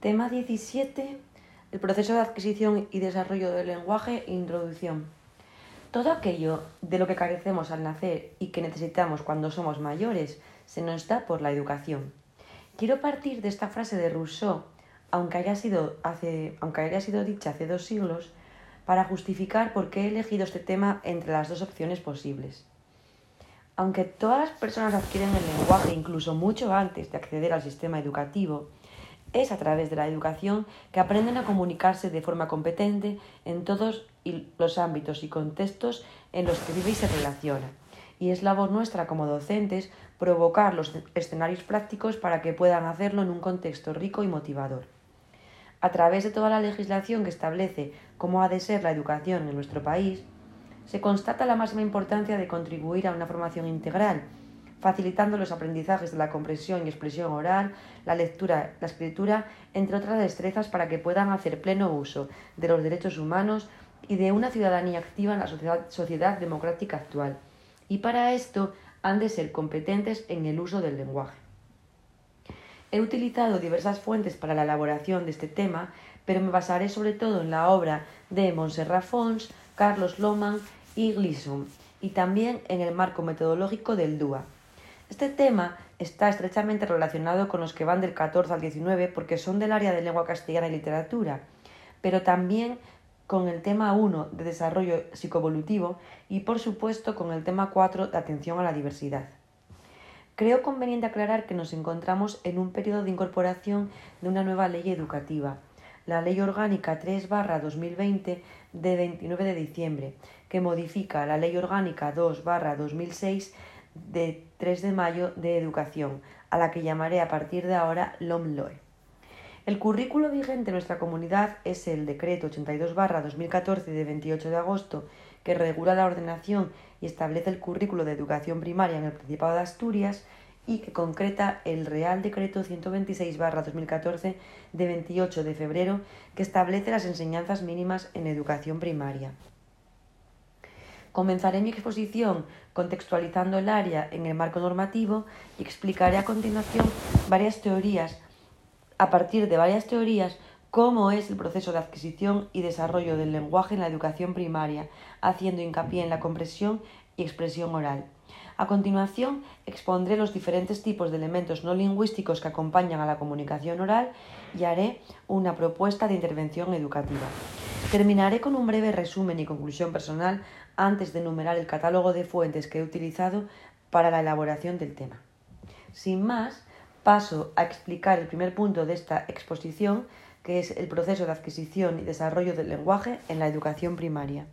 Tema 17. El proceso de adquisición y desarrollo del lenguaje e introducción. Todo aquello de lo que carecemos al nacer y que necesitamos cuando somos mayores se nos da por la educación. Quiero partir de esta frase de Rousseau, aunque haya sido, hace, aunque haya sido dicha hace dos siglos, para justificar por qué he elegido este tema entre las dos opciones posibles. Aunque todas las personas adquieren el lenguaje incluso mucho antes de acceder al sistema educativo, es a través de la educación que aprenden a comunicarse de forma competente en todos los ámbitos y contextos en los que vive y se relaciona. Y es labor nuestra como docentes provocar los escenarios prácticos para que puedan hacerlo en un contexto rico y motivador. A través de toda la legislación que establece cómo ha de ser la educación en nuestro país, se constata la máxima importancia de contribuir a una formación integral facilitando los aprendizajes de la comprensión y expresión oral, la lectura, la escritura, entre otras destrezas para que puedan hacer pleno uso de los derechos humanos y de una ciudadanía activa en la sociedad, democrática actual. Y para esto han de ser competentes en el uso del lenguaje. He utilizado diversas fuentes para la elaboración de este tema, pero me basaré sobre todo en la obra de Montserrat Fons, Carlos Loman y Glisson, y también en el marco metodológico del DUA. Este tema está estrechamente relacionado con los que van del 14 al 19 porque son del área de lengua castellana y literatura, pero también con el tema 1 de desarrollo psicoevolutivo y por supuesto con el tema 4 de atención a la diversidad. Creo conveniente aclarar que nos encontramos en un periodo de incorporación de una nueva ley educativa, la Ley Orgánica 3 2020 de 29 de diciembre, que modifica la Ley Orgánica 2 2006 de 3 de mayo de Educación, a la que llamaré a partir de ahora LOMLOE. El currículo vigente en nuestra comunidad es el Decreto 82-2014 de 28 de agosto, que regula la ordenación y establece el currículo de educación primaria en el Principado de Asturias y que concreta el Real Decreto 126-2014 de 28 de febrero, que establece las enseñanzas mínimas en educación primaria. Comenzaré mi exposición contextualizando el área en el marco normativo y explicaré a continuación varias teorías, a partir de varias teorías, cómo es el proceso de adquisición y desarrollo del lenguaje en la educación primaria, haciendo hincapié en la compresión y expresión oral. A continuación, expondré los diferentes tipos de elementos no lingüísticos que acompañan a la comunicación oral y haré una propuesta de intervención educativa. Terminaré con un breve resumen y conclusión personal antes de enumerar el catálogo de fuentes que he utilizado para la elaboración del tema. Sin más, paso a explicar el primer punto de esta exposición, que es el proceso de adquisición y desarrollo del lenguaje en la educación primaria.